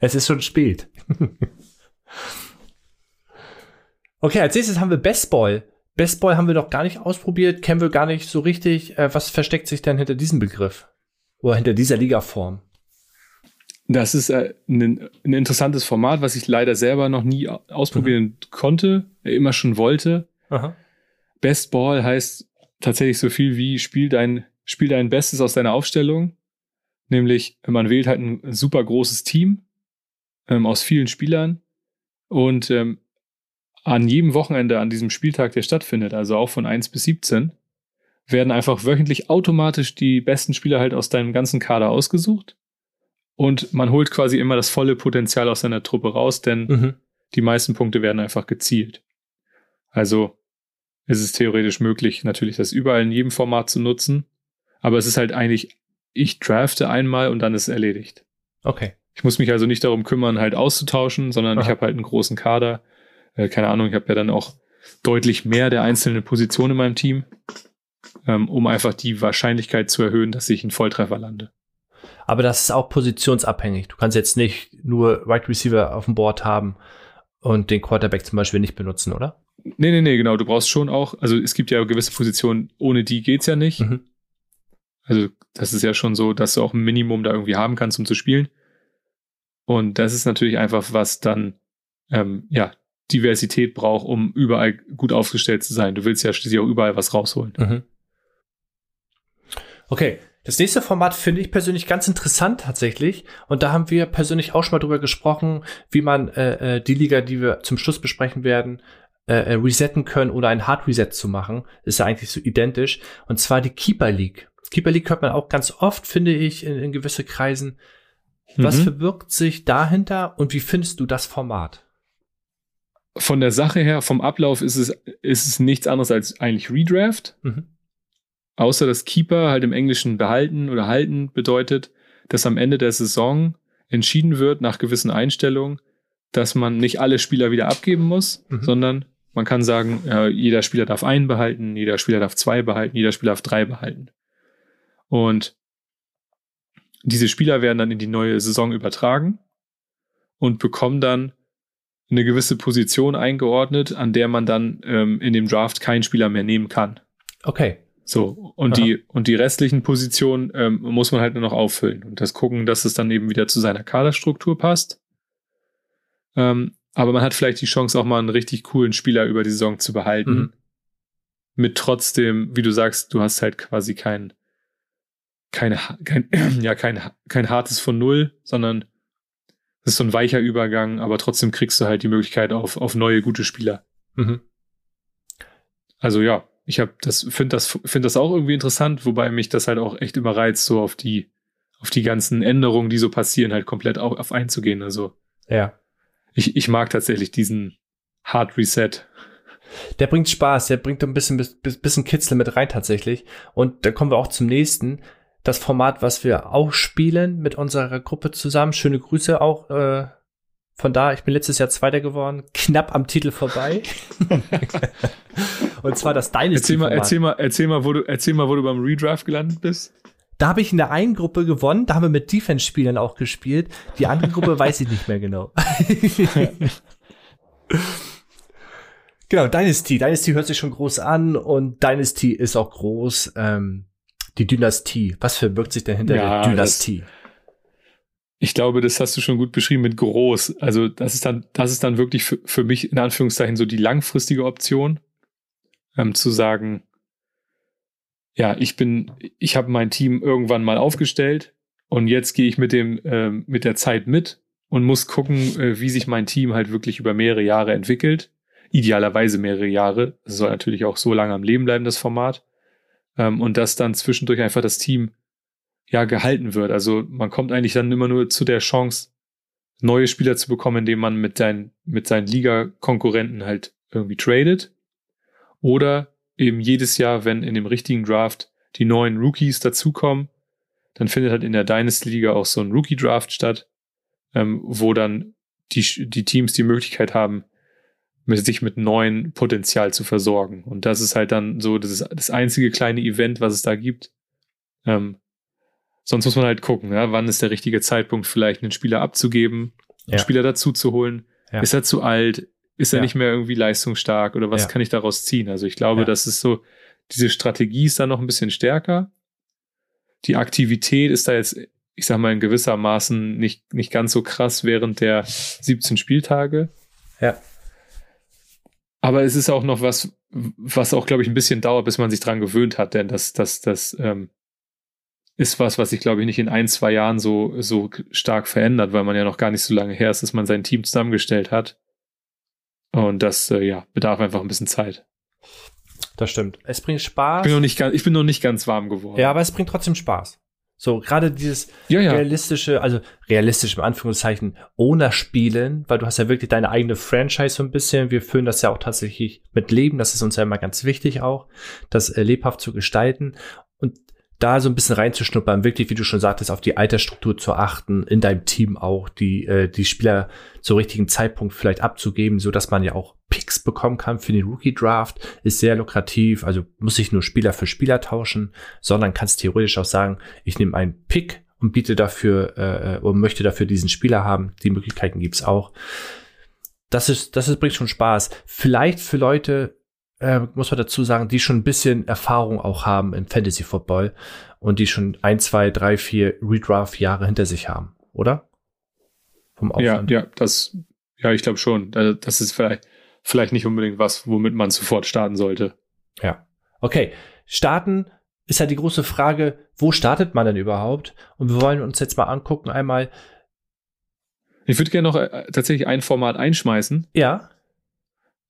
es ist schon spät. okay, als nächstes haben wir Bestball. Bestball haben wir noch gar nicht ausprobiert, kennen wir gar nicht so richtig. Äh, was versteckt sich denn hinter diesem Begriff? Oder hinter dieser Ligaform? Das ist äh, ein, ein interessantes Format, was ich leider selber noch nie au- ausprobieren konnte, äh, immer schon wollte. Aha. Best Ball heißt tatsächlich so viel wie spiel dein, spiel dein Bestes aus deiner Aufstellung. Nämlich, man wählt halt ein super großes Team ähm, aus vielen Spielern und ähm, an jedem Wochenende an diesem Spieltag, der stattfindet, also auch von 1 bis 17, werden einfach wöchentlich automatisch die besten Spieler halt aus deinem ganzen Kader ausgesucht. Und man holt quasi immer das volle Potenzial aus seiner Truppe raus, denn Mhm. die meisten Punkte werden einfach gezielt. Also es ist theoretisch möglich, natürlich das überall in jedem Format zu nutzen. Aber es ist halt eigentlich, ich drafte einmal und dann ist es erledigt. Okay. Ich muss mich also nicht darum kümmern, halt auszutauschen, sondern ich Aha. habe halt einen großen Kader. Äh, keine Ahnung, ich habe ja dann auch deutlich mehr der einzelnen Positionen in meinem Team, ähm, um einfach die Wahrscheinlichkeit zu erhöhen, dass ich einen Volltreffer lande. Aber das ist auch positionsabhängig. Du kannst jetzt nicht nur Right Receiver auf dem Board haben und den Quarterback zum Beispiel nicht benutzen, oder? Nee, nee, nee, genau. Du brauchst schon auch, also es gibt ja gewisse Positionen, ohne die geht's ja nicht. Mhm. Also das ist ja schon so, dass du auch ein Minimum da irgendwie haben kannst, um zu spielen. Und das ist natürlich einfach, was dann ähm, ja Diversität braucht, um überall gut aufgestellt zu sein. Du willst ja schließlich auch überall was rausholen. Mhm. Okay, das nächste Format finde ich persönlich ganz interessant tatsächlich. Und da haben wir persönlich auch schon mal drüber gesprochen, wie man äh, äh, die Liga, die wir zum Schluss besprechen werden, äh, äh, resetten können oder ein Hard Reset zu machen. Ist ja eigentlich so identisch. Und zwar die Keeper League. Keeper League hört man auch ganz oft, finde ich, in, in gewisse Kreisen. Was Mhm. verbirgt sich dahinter und wie findest du das Format? Von der Sache her, vom Ablauf ist es, ist es nichts anderes als eigentlich Redraft. Mhm. Außer dass Keeper halt im Englischen behalten oder halten bedeutet, dass am Ende der Saison entschieden wird nach gewissen Einstellungen, dass man nicht alle Spieler wieder abgeben muss, Mhm. sondern man kann sagen, ja, jeder Spieler darf einen behalten, jeder Spieler darf zwei behalten, jeder Spieler darf drei behalten. Und diese Spieler werden dann in die neue Saison übertragen und bekommen dann eine gewisse Position eingeordnet, an der man dann ähm, in dem Draft keinen Spieler mehr nehmen kann. Okay. So, und Aha. die, und die restlichen Positionen ähm, muss man halt nur noch auffüllen und das gucken, dass es dann eben wieder zu seiner Kaderstruktur passt. Ähm, aber man hat vielleicht die Chance, auch mal einen richtig coolen Spieler über die Saison zu behalten. Mhm. Mit trotzdem, wie du sagst, du hast halt quasi kein, keine, kein, ja, kein, kein hartes von Null, sondern es ist so ein weicher Übergang, aber trotzdem kriegst du halt die Möglichkeit auf, auf neue gute Spieler. Mhm. Also ja, ich habe das finde das finde das auch irgendwie interessant, wobei mich das halt auch echt überreizt, so auf die auf die ganzen Änderungen, die so passieren, halt komplett auch auf einzugehen. Also Ja. ich, ich mag tatsächlich diesen Hard Reset. Der bringt Spaß, der bringt ein bisschen, bis- bisschen Kitzel mit rein tatsächlich. Und dann kommen wir auch zum nächsten. Das Format, was wir auch spielen mit unserer Gruppe zusammen. Schöne Grüße auch äh, von da. Ich bin letztes Jahr Zweiter geworden, knapp am Titel vorbei. Und zwar das Dynasty. Erzähl mal, erzähl mal, erzähl mal, wo du erzähl mal, wo du beim Redraft gelandet bist. Da habe ich in der einen Gruppe gewonnen, da haben wir mit Defense-Spielern auch gespielt. Die andere Gruppe weiß ich nicht mehr genau. genau, Dynasty. Dynasty hört sich schon groß an und Dynasty ist auch groß. Ähm, die Dynastie. Was verbirgt sich denn hinter Ja, der Dynastie? Ich glaube, das hast du schon gut beschrieben mit groß. Also das ist dann, das ist dann wirklich für, für mich in Anführungszeichen so die langfristige Option, ähm, zu sagen, ja, ich bin, ich habe mein Team irgendwann mal aufgestellt und jetzt gehe ich mit dem, ähm, mit der Zeit mit und muss gucken, äh, wie sich mein Team halt wirklich über mehrere Jahre entwickelt. Idealerweise mehrere Jahre. Es soll natürlich auch so lange am Leben bleiben, das Format. Ähm, und dass dann zwischendurch einfach das Team ja gehalten wird. Also man kommt eigentlich dann immer nur zu der Chance, neue Spieler zu bekommen, indem man mit, dein, mit seinen Liga-Konkurrenten halt irgendwie tradet. Oder eben jedes Jahr, wenn in dem richtigen Draft die neuen Rookies dazukommen, dann findet halt in der Dynasty-Liga auch so ein Rookie-Draft statt, ähm, wo dann die, die Teams die Möglichkeit haben, sich mit neuen Potenzial zu versorgen. Und das ist halt dann so das, das einzige kleine Event, was es da gibt. Ähm, sonst muss man halt gucken, ja, wann ist der richtige Zeitpunkt, vielleicht einen Spieler abzugeben, einen Ja. Spieler dazu zu holen. Ja. Ist er zu alt? Ist er nicht mehr irgendwie leistungsstark? Oder was kann ich daraus ziehen? Also ich glaube, das ist so, diese Strategie ist da noch ein bisschen stärker. Die Aktivität ist da jetzt, ich sag mal, in gewissermaßen nicht, nicht ganz so krass während der 17 Spieltage. Ja. Aber es ist auch noch was, was auch, glaube ich, ein bisschen dauert, bis man sich dran gewöhnt hat, denn das, das, das ähm, ist was, was sich, glaube ich, nicht in ein, zwei Jahren so, so stark verändert, weil man ja noch gar nicht so lange her ist, dass man sein Team zusammengestellt hat. Und das, äh, ja, bedarf einfach ein bisschen Zeit. Das stimmt. Es bringt Ich Spaß. bin noch nicht ganz, ich bin noch nicht ganz warm geworden. Ja, aber es bringt trotzdem Spaß. So, gerade dieses ja, ja. realistische, also realistisch im Anführungszeichen, ohne Spielen, weil du hast ja wirklich deine eigene Franchise so ein bisschen. Wir füllen das ja auch tatsächlich mit Leben. Das ist uns ja immer ganz wichtig auch, das äh, lebhaft zu gestalten. Und da so ein bisschen reinzuschnuppern, wirklich, wie du schon sagtest, auf die Altersstruktur zu achten, in deinem Team auch, die, äh, die Spieler zum richtigen Zeitpunkt vielleicht abzugeben, so dass man ja auch Picks bekommen kann für den Rookie Draft, ist sehr lukrativ. Also muss ich nur Spieler für Spieler tauschen, sondern kannst theoretisch auch sagen, ich nehme einen Pick und biete dafür äh, und möchte dafür diesen Spieler haben. Die Möglichkeiten gibt's auch. Das ist, das ist, bringt schon Spaß. Vielleicht für Leute, äh, muss man dazu sagen, die schon ein bisschen Erfahrung auch haben im Fantasy Football und die schon ein, zwei, drei, vier Redraft-Jahre hinter sich haben, oder? Vom ja, Aufwand. ja, das, ja, ich glaube schon. Da- Das ist vielleicht, vielleicht nicht unbedingt was, womit man sofort starten sollte. Ja. Okay. Starten ist ja die große Frage, wo startet man denn überhaupt? Und wir wollen uns jetzt mal angucken, einmal, Ich würde gerne noch äh, tatsächlich ein Format einschmeißen. ja,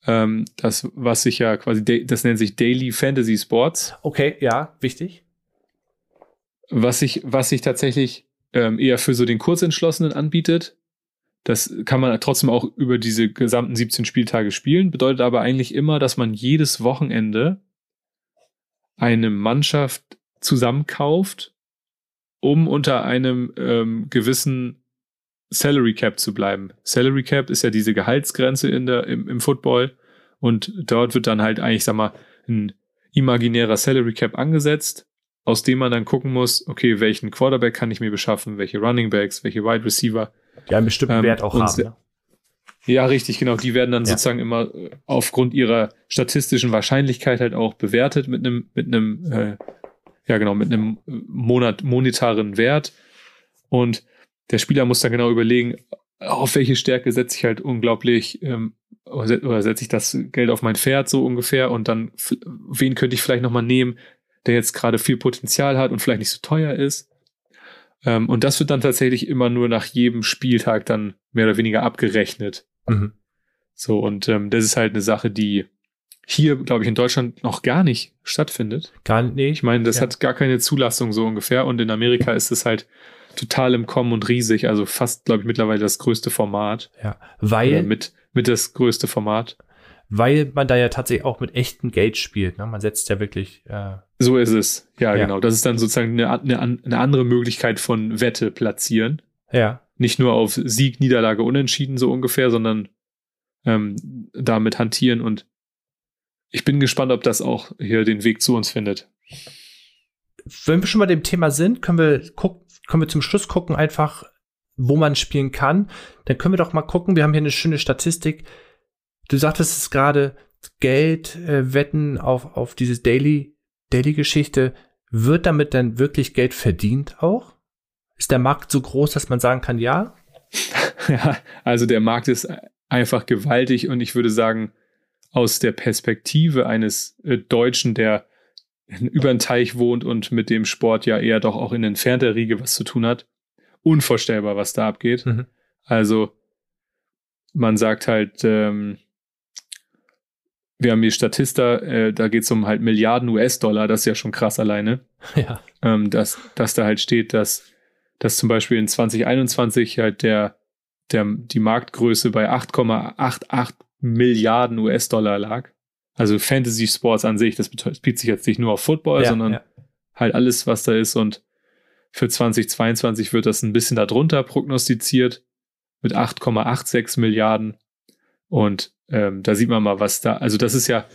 Ähm, das, was sich ja quasi, da- das nennt sich Daily Fantasy Sports. okay, ja, wichtig. Was sich, was sich tatsächlich ähm, eher für so den Kurzentschlossenen anbietet. Das kann man trotzdem auch über diese gesamten 17 Spieltage spielen, bedeutet aber eigentlich immer, dass man jedes Wochenende eine Mannschaft zusammenkauft, um unter einem ähm, gewissen Salary Cap zu bleiben. Salary Cap ist ja diese Gehaltsgrenze in der, im, im Football und dort wird dann halt eigentlich, sag mal, ein imaginärer Salary Cap angesetzt, aus dem man dann gucken muss, okay, welchen Quarterback kann ich mir beschaffen, welche Running Backs, welche Wide Receiver. Ja, einen bestimmten Ähm, Wert auch haben. Ne? Ja, richtig, genau. Die werden dann Ja. sozusagen immer äh, aufgrund ihrer statistischen Wahrscheinlichkeit halt auch bewertet mit einem, mit einem, äh, ja genau, mit einem äh, Monat, monetaren Wert. Und der Spieler muss dann genau überlegen, auf welche Stärke setze ich halt unglaublich, ähm, oder se- oder setze ich das Geld auf mein Pferd so ungefähr und dann, wen könnte ich vielleicht nochmal nehmen, der jetzt gerade viel Potenzial hat und vielleicht nicht so teuer ist. Ähm, und das wird dann tatsächlich immer nur nach jedem Spieltag dann mehr oder weniger abgerechnet. Mhm. So, und ähm, das ist halt eine Sache, die hier, glaube ich, in Deutschland noch gar nicht stattfindet. Gar nicht. Ich meine, das Ja. hat gar keine Zulassung so ungefähr. Und in Amerika ist es halt total im Kommen und riesig. Also fast, glaube ich, mittlerweile das größte Format. Ja, Oder weil, mit, mit das größte Format. Weil man da ja tatsächlich auch mit echtem Geld spielt. Ne? Man setzt ja wirklich, äh, So ist es. Ja, Ja. genau. Das ist dann sozusagen eine, eine, eine andere Möglichkeit von Wette platzieren. ja, Nicht nur auf Sieg, Niederlage, Unentschieden so ungefähr, sondern ähm, damit hantieren. Und ich bin gespannt, ob das auch hier den Weg zu uns findet. wenn wir schon bei dem Thema sind, können wir gucken, können wir zum Schluss gucken einfach, wo man spielen kann. Dann können wir doch mal gucken. Wir haben hier eine schöne Statistik. Du sagtest es gerade, Geld äh, wetten auf auf dieses Daily Daily Geschichte. Wird damit dann wirklich Geld verdient auch? Ist der Markt so groß, dass man sagen kann, ja? Ja, also der Markt ist einfach gewaltig und ich würde sagen, aus der Perspektive eines äh, Deutschen, der über den Teich wohnt und mit dem Sport ja eher doch auch in entfernter Riege was zu tun hat, unvorstellbar, was da abgeht. Mhm. Also man sagt halt, ähm, wir haben hier Statista, äh, da geht es um halt Milliarden US-Dollar, das ist ja schon krass alleine Ja. ähm, dass, dass da halt steht, dass, dass zum Beispiel in 2021 halt der, der, die Marktgröße bei 8,88 Milliarden US-Dollar lag. Also Fantasy Sports an sich, das bezieht sich jetzt nicht nur auf Football, ja, sondern ja. halt alles, was da ist. Und für 2022 wird das ein bisschen darunter prognostiziert. mit 8,86 Milliarden. Und ähm, da sieht man mal, was da, also das ist ja,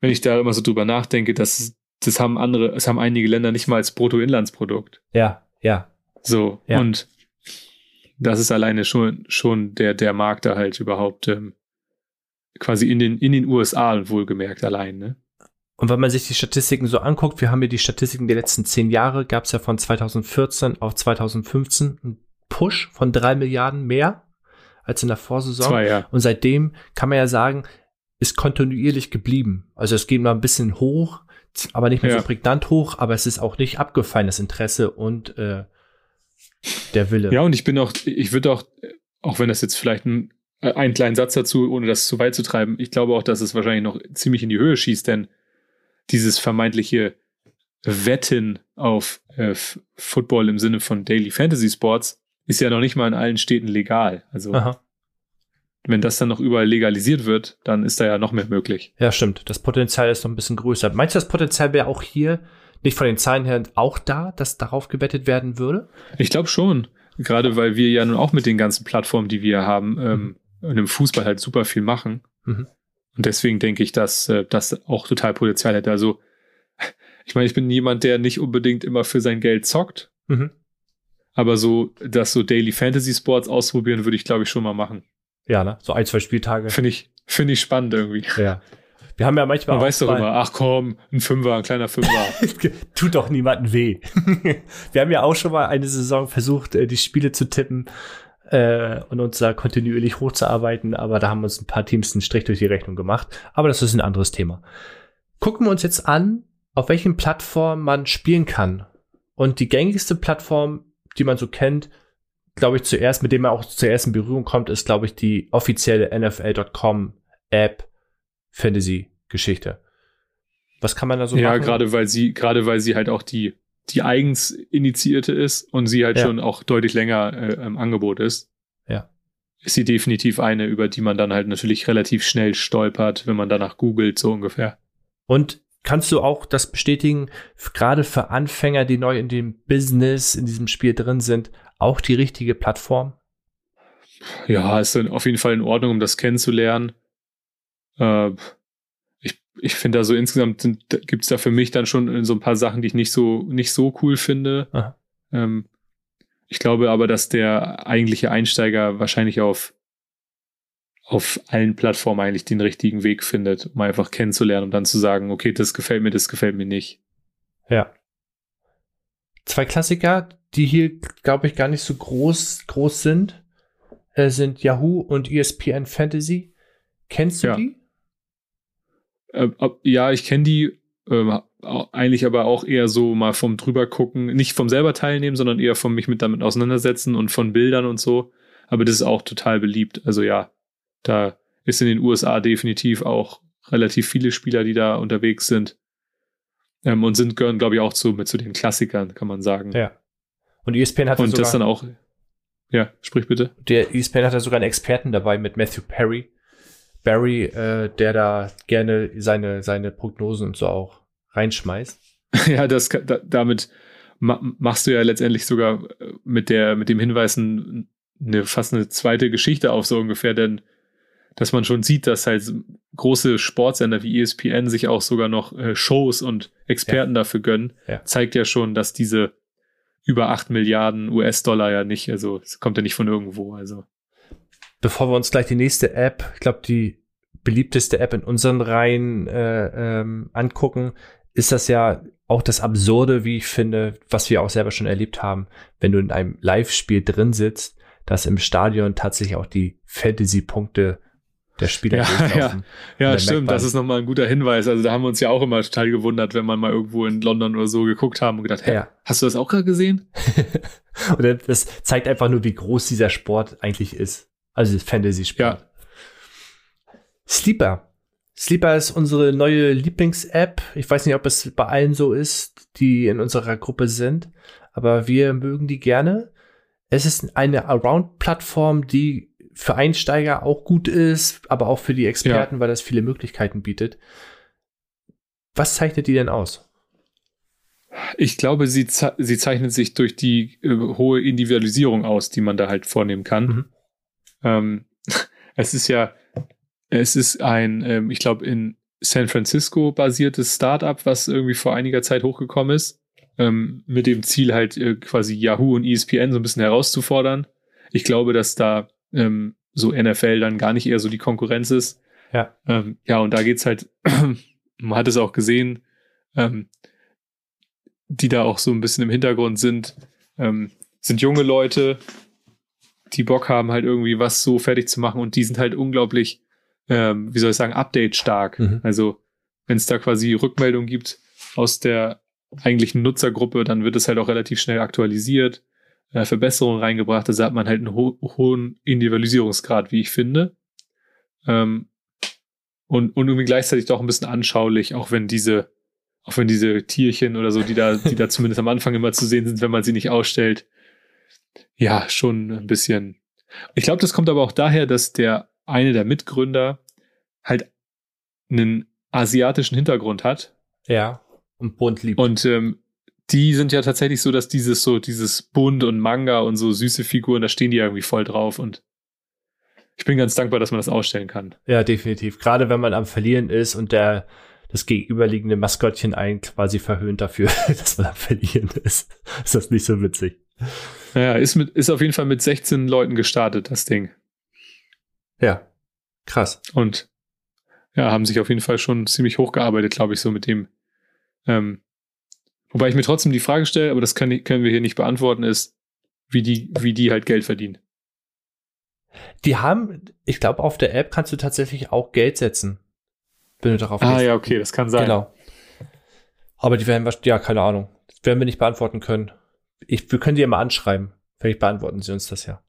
wenn ich da immer so drüber nachdenke, das, das haben andere, es haben einige Länder nicht mal als Bruttoinlandsprodukt. Ja, ja. So, Ja. und das ist alleine schon, schon der, der Markt da halt überhaupt ähm, quasi in den, in den USA wohlgemerkt allein, ne? Und wenn man sich die Statistiken so anguckt, wir haben hier die Statistiken der letzten zehn Jahre, gab es ja von 2014 auf 2015 einen Push von drei Milliarden mehr als in der Vorsaison. Zwei, ja. Und seitdem kann man ja sagen, ist kontinuierlich geblieben. Also es geht mal ein bisschen hoch, aber nicht mehr Ja. so prägnant hoch, aber es ist auch nicht abgefallen, das Interesse und äh, der Wille. Ja, und ich bin auch, ich würde auch, auch wenn das jetzt vielleicht ein, äh, einen kleinen Satz dazu, ohne das zu weit zu treiben, ich glaube auch, dass es wahrscheinlich noch ziemlich in die Höhe schießt, denn dieses vermeintliche Wetten auf äh, Football im Sinne von Daily Fantasy Sports ist ja noch nicht mal in allen Städten legal. Also Aha. wenn das dann noch überall legalisiert wird, dann ist da ja noch mehr möglich. Ja, stimmt. Das Potenzial ist noch ein bisschen größer. Meinst du, das Potenzial wäre auch hier nicht von den Zahlen her auch da, dass darauf gewettet werden würde? Ich glaube schon. Gerade weil wir ja nun auch mit den ganzen Plattformen, die wir haben, ähm, in dem Fußball halt super viel machen. Mhm. Und deswegen denke ich, dass äh, das auch total Potenzial hätte. Also, ich meine, ich bin jemand, der nicht unbedingt immer für sein Geld zockt, Mhm. Aber so, das so Daily Fantasy Sports ausprobieren, würde ich, glaube ich, schon mal machen. Ja, ne? So ein, zwei Spieltage. Finde ich, finde ich spannend irgendwie. Ja. Wir haben ja manchmal Man weiß doch immer, ach komm, ein Fünfer, ein kleiner Fünfer. Tut doch niemandem weh. Wir haben ja auch schon mal eine Saison versucht, äh, die Spiele zu tippen äh, und uns da kontinuierlich hochzuarbeiten, aber da haben uns ein paar Teams einen Strich durch die Rechnung gemacht. Aber das ist ein anderes Thema. Gucken wir uns jetzt an, auf welchen Plattformen man spielen kann. Und die gängigste Plattform, die man so kennt, glaube ich, zuerst, mit dem man auch zuerst in Berührung kommt, ist, glaube ich, die offizielle NFL.com App Fantasy-Geschichte. Was kann man da so ja, machen? gerade weil sie, gerade weil sie halt auch die, die eigens initiierte ist und sie halt Ja. schon auch deutlich länger äh, im Angebot ist. Ja. Ist sie definitiv eine, über die man dann halt natürlich relativ schnell stolpert, wenn man danach googelt, so ungefähr. Und kannst du auch das bestätigen, gerade für Anfänger, die neu in dem Business, in diesem Spiel drin sind, auch die richtige Plattform? Ja, ist dann auf jeden Fall in Ordnung, um das kennenzulernen. Äh, ich ich finde da so insgesamt da gibt's da für mich dann schon so ein paar Sachen, die ich nicht so, nicht so cool finde. Ähm, ich glaube aber, dass der eigentliche Einsteiger wahrscheinlich auf, auf allen Plattformen eigentlich den richtigen Weg findet, um einfach kennenzulernen und dann zu sagen, okay, das gefällt mir, das gefällt mir nicht. Ja. Zwei Klassiker, die hier, glaube ich, gar nicht so groß, groß sind, äh, sind Yahoo und ESPN Fantasy. Kennst du Ja. die? Äh, ob- ja, ich kenne die au- eigentlich aber auch eher so mal vom drüber gucken, nicht vom selber teilnehmen, sondern eher vom mich mit damit auseinandersetzen und von Bildern und so. Aber das ist auch total beliebt. Also ja, da ist in den USA definitiv auch relativ viele Spieler, die da unterwegs sind. Ähm, und sind, gehören, glaube ich, auch zu, mit zu den Klassikern, kann man sagen. Ja. Und ESPN hat und das dann auch. Ja, sprich bitte. der ESPN hat da sogar einen Experten dabei mit Matthew Perry. Barry, äh, der da gerne seine, seine Prognosen und so auch reinschmeißt. Ja, das, da, damit ma machst du ja letztendlich sogar äh, mit der, mit dem Hinweis eine, fast eine zweite Geschichte auf, so ungefähr, denn dass man schon sieht, dass halt große Sportsender wie ESPN sich auch sogar noch äh, Shows und Experten dafür gönnen, Ja. zeigt ja schon, dass diese über 8 Milliarden US-Dollar ja nicht, also es kommt ja nicht von irgendwo, also. bevor wir uns gleich die nächste App, ich glaube, die beliebteste App in unseren Reihen äh, ähm, angucken, ist das ja auch das Absurde, wie ich finde, was wir auch selber schon erlebt haben, wenn du in einem Live-Spiel drin sitzt, dass im Stadion tatsächlich auch die Fantasy-Punkte der Spieler Ja. Ja, merkt stimmt, das ist nochmal ein guter Hinweis. Also da haben wir uns ja auch immer total gewundert, wenn man mal irgendwo in London oder so geguckt haben und gedacht, hä, Ja. hast du das auch gerade gesehen? Und das zeigt einfach nur, wie groß dieser Sport eigentlich ist. Also das Fantasy-Sport. Ja. Sleeper. Sleeper ist unsere neue Lieblings-App. Ich weiß nicht, ob es bei allen so ist, die in unserer Gruppe sind, aber wir mögen die gerne. Es ist eine Around-Plattform, die für Einsteiger auch gut ist, aber auch für die Experten, weil das viele Möglichkeiten bietet. Was zeichnet die denn aus? Ich glaube, sie, sie zeichnet sich durch die äh, hohe Individualisierung aus, die man da halt vornehmen kann. Mhm. Ähm, es ist ja, es ist ein, ähm, ich glaube, in San Francisco basiertes Startup, was irgendwie vor einiger Zeit hochgekommen ist, ähm, mit dem Ziel halt äh, quasi Yahoo und ESPN so ein bisschen herauszufordern. Ich glaube, dass da ähm, so NFL dann gar nicht eher so die Konkurrenz ist. Ja. Ähm, ja, und da geht's halt, man hat es auch gesehen, ähm, die da auch so ein bisschen im Hintergrund sind, ähm, sind junge Leute, die Bock haben, halt irgendwie was so fertig zu machen und die sind halt unglaublich, ähm, wie soll ich sagen, update-stark. Mhm. Also, wenn es da quasi Rückmeldungen gibt aus der eigentlichen Nutzergruppe, dann wird es halt auch relativ schnell aktualisiert, äh, Verbesserungen reingebracht. Also hat man halt einen ho hohen Individualisierungsgrad, wie ich finde. Ähm, und, und irgendwie gleichzeitig doch ein bisschen anschaulich, auch wenn diese auch wenn diese Tierchen oder so, die da, die da zumindest am Anfang immer zu sehen sind, wenn man sie nicht ausstellt, ja, schon ein bisschen. Ich glaube, das kommt aber auch daher, dass der eine der Mitgründer halt einen asiatischen Hintergrund hat. Ja, und bunt liebt. Und ähm, die sind ja tatsächlich so, dass dieses so, dieses Bunt und Manga und so süße Figuren, da stehen die irgendwie voll drauf und ich bin ganz dankbar, dass man das ausstellen kann. Ja, definitiv. Gerade wenn man am Verlieren ist und der das gegenüberliegende Maskottchen ein quasi verhöhnt dafür, dass man am Verlieren ist. Ist das nicht so witzig? Ja, ist, mit, ist auf jeden Fall mit 16 Leuten gestartet, das Ding. Ja, krass. Und ja, haben sich auf jeden Fall schon ziemlich hochgearbeitet, glaube ich, so mit dem. Ähm, wobei ich mir trotzdem die Frage stelle, aber das können, können wir hier nicht beantworten, ist, wie die, wie die halt Geld verdienen. Die haben, ich glaube, auf der App kannst du tatsächlich auch Geld setzen wenn du darauf Ah, gehst. ja, okay, das kann sein. Genau. Aber die werden, ja, keine Ahnung. Das werden wir nicht beantworten können. Ich, wir können die ja mal anschreiben. Vielleicht beantworten sie uns das ja.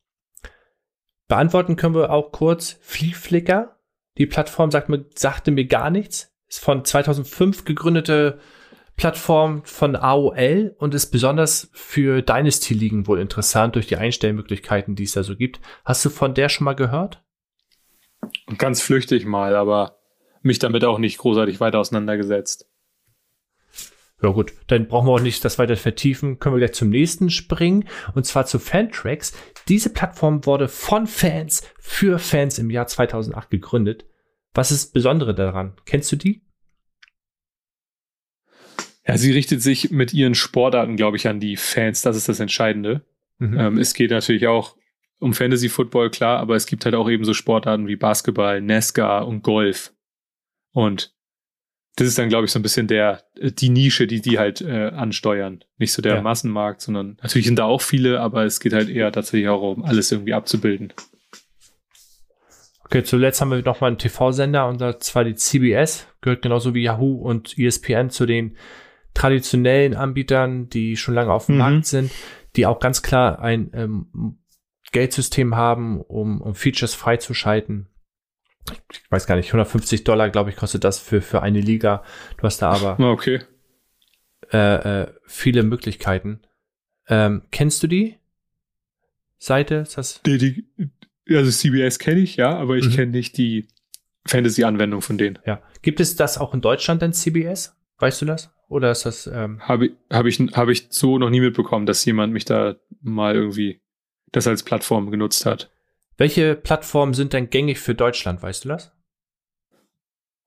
Beantworten können wir auch kurz Flieflicker. Die Plattform sagt mir, sagte mir gar nichts. Ist von 2005 gegründete Plattform von AOL und ist besonders für Dynasty-Ligen wohl interessant durch die Einstellmöglichkeiten, die es da so gibt. Hast du von der schon mal gehört? Ganz flüchtig mal, aber mich damit auch nicht großartig weiter auseinandergesetzt. Ja gut, dann brauchen wir auch nicht das weiter vertiefen. Können wir gleich zum nächsten springen und zwar zu Fantracks. Diese Plattform wurde von Fans für Fans im Jahr 2008 gegründet. Was ist das Besondere daran? Kennst du die? Ja, sie richtet sich mit ihren Sportarten, glaube ich, an die Fans. Das ist das Entscheidende. Mhm. Ähm, es geht natürlich auch um Fantasy Football, klar, aber es gibt halt auch eben so Sportarten wie Basketball, NASCAR und Golf. Und das ist dann, glaube ich, so ein bisschen der, äh, die Nische, die die halt äh, ansteuern. Nicht so der ja. Massenmarkt, sondern natürlich sind da auch viele, aber es geht halt eher tatsächlich auch um alles irgendwie abzubilden. Okay, zuletzt haben wir noch mal einen TV-Sender und zwar die CBS, gehört genauso wie Yahoo und ESPN zu den traditionellen Anbietern, die schon lange auf dem mhm. Markt sind, die auch ganz klar ein ähm, Geldsystem haben, um, um Features freizuschalten ich weiß gar nicht, 150 Dollar, glaube ich, kostet das für, für eine Liga. Du hast da aber ah, okay. äh, äh, viele Möglichkeiten. Ähm, kennst du die Seite? Ist das? Die, die, also CBS kenne ich, ja, aber ich mhm. kenne nicht die Fantasy-Anwendung von denen. Ja. Gibt es das auch in Deutschland denn CBS? Weißt du das? Oder ist das? Ähm Habe hab ich, hab ich so noch nie mitbekommen, dass jemand mich da mal irgendwie das als Plattform genutzt hat. Welche Plattformen sind denn gängig für Deutschland, weißt du das?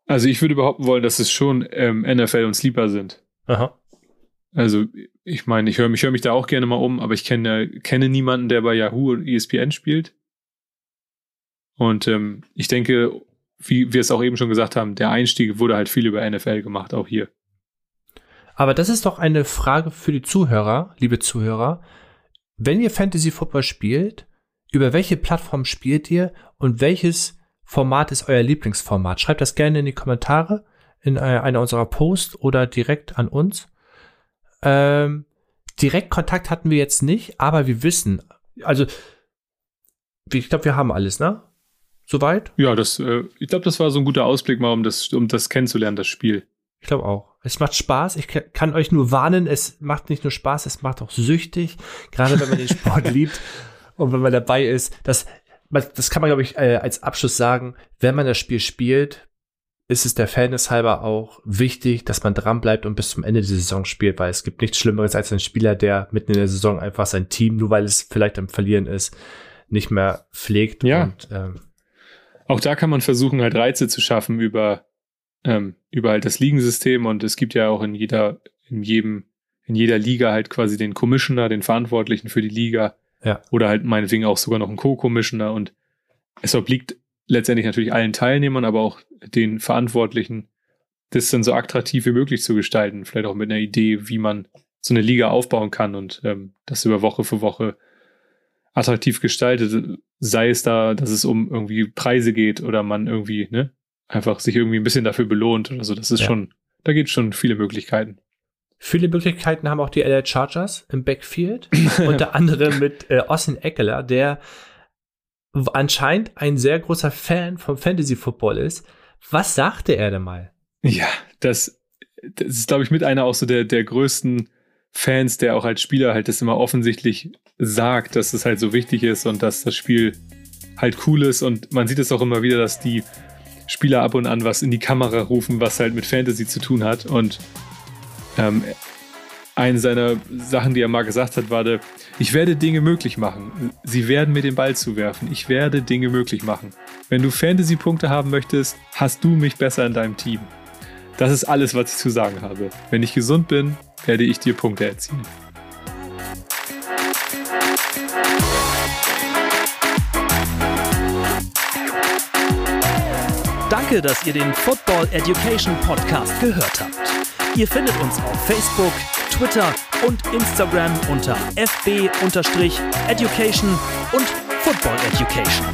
Also ich würde behaupten wollen, dass es schon ähm, NFL und Sleeper sind. Aha. Also ich meine, ich höre mich, hör mich da auch gerne mal um, aber ich kenne, kenne niemanden, der bei Yahoo und ESPN spielt. Und ähm, ich denke, wie wir es auch eben schon gesagt haben, der Einstieg wurde halt viel über NFL gemacht, auch hier. Aber das ist doch eine Frage für die Zuhörer, liebe Zuhörer. Wenn ihr Fantasy Football spielt, über welche Plattform spielt ihr und welches Format ist euer Lieblingsformat? Schreibt das gerne in die Kommentare in äh, einer unserer Posts oder direkt an uns. Ähm, direkt Kontakt hatten wir jetzt nicht, aber wir wissen, also ich glaube, wir haben alles, ne? Soweit? Ja, das, äh, ich glaube, das war so ein guter Ausblick mal, um das, um das kennenzulernen, das Spiel. Ich glaube auch. Es macht Spaß. Ich kann euch nur warnen, es macht nicht nur Spaß, es macht auch süchtig. Gerade wenn man den Sport liebt. Und wenn man dabei ist, das, das kann man, glaube ich, äh, als Abschluss sagen, wenn man das Spiel spielt, ist es der Fairness halber auch wichtig, dass man dran bleibt und bis zum Ende der Saison spielt, weil es gibt nichts Schlimmeres als ein Spieler, der mitten in der Saison einfach sein Team, nur weil es vielleicht am Verlieren ist, nicht mehr pflegt. Ja. Und, ähm, Auch da kann man versuchen, halt Reize zu schaffen über, ähm, über halt das Ligensystem und es gibt ja auch in jeder, in jedem, in jeder Liga halt quasi den Commissioner, den Verantwortlichen für die Liga. Ja. Oder halt meinetwegen auch sogar noch einen Co-Commissioner und es obliegt letztendlich natürlich allen Teilnehmern, aber auch den Verantwortlichen, das dann so attraktiv wie möglich zu gestalten. Vielleicht auch mit einer Idee, wie man so eine Liga aufbauen kann und ähm, das über Woche für Woche attraktiv gestaltet, sei es da, dass es um irgendwie Preise geht oder man irgendwie, ne, einfach sich irgendwie ein bisschen dafür belohnt oder so. Das ist Ja. schon, da gibt es schon viele Möglichkeiten. Viele Möglichkeiten haben auch die LA Chargers im Backfield. unter anderem mit äh, Austin Eckler, der anscheinend ein sehr großer Fan vom Fantasy Football ist. Was sagte er denn mal? Ja, das, das ist, glaube ich, mit einer auch so der, der größten Fans, der auch als Spieler halt das immer offensichtlich sagt, dass es halt so wichtig ist und dass das Spiel halt cool ist. Und man sieht es auch immer wieder, dass die Spieler ab und an was in die Kamera rufen, was halt mit Fantasy zu tun hat. Und ähm, eine seiner Sachen, die er mal gesagt hat, war, der, ich werde Dinge möglich machen. Sie werden mir den Ball zuwerfen. Ich werde Dinge möglich machen. Wenn du Fantasy-Punkte haben möchtest, hast du mich besser in deinem Team. Das ist alles, was ich zu sagen habe. Wenn ich gesund bin, werde ich dir Punkte erzielen. Danke, dass ihr den Football Education Podcast gehört habt. Ihr findet uns auf Facebook, Twitter und Instagram unter fb-education und Football Education.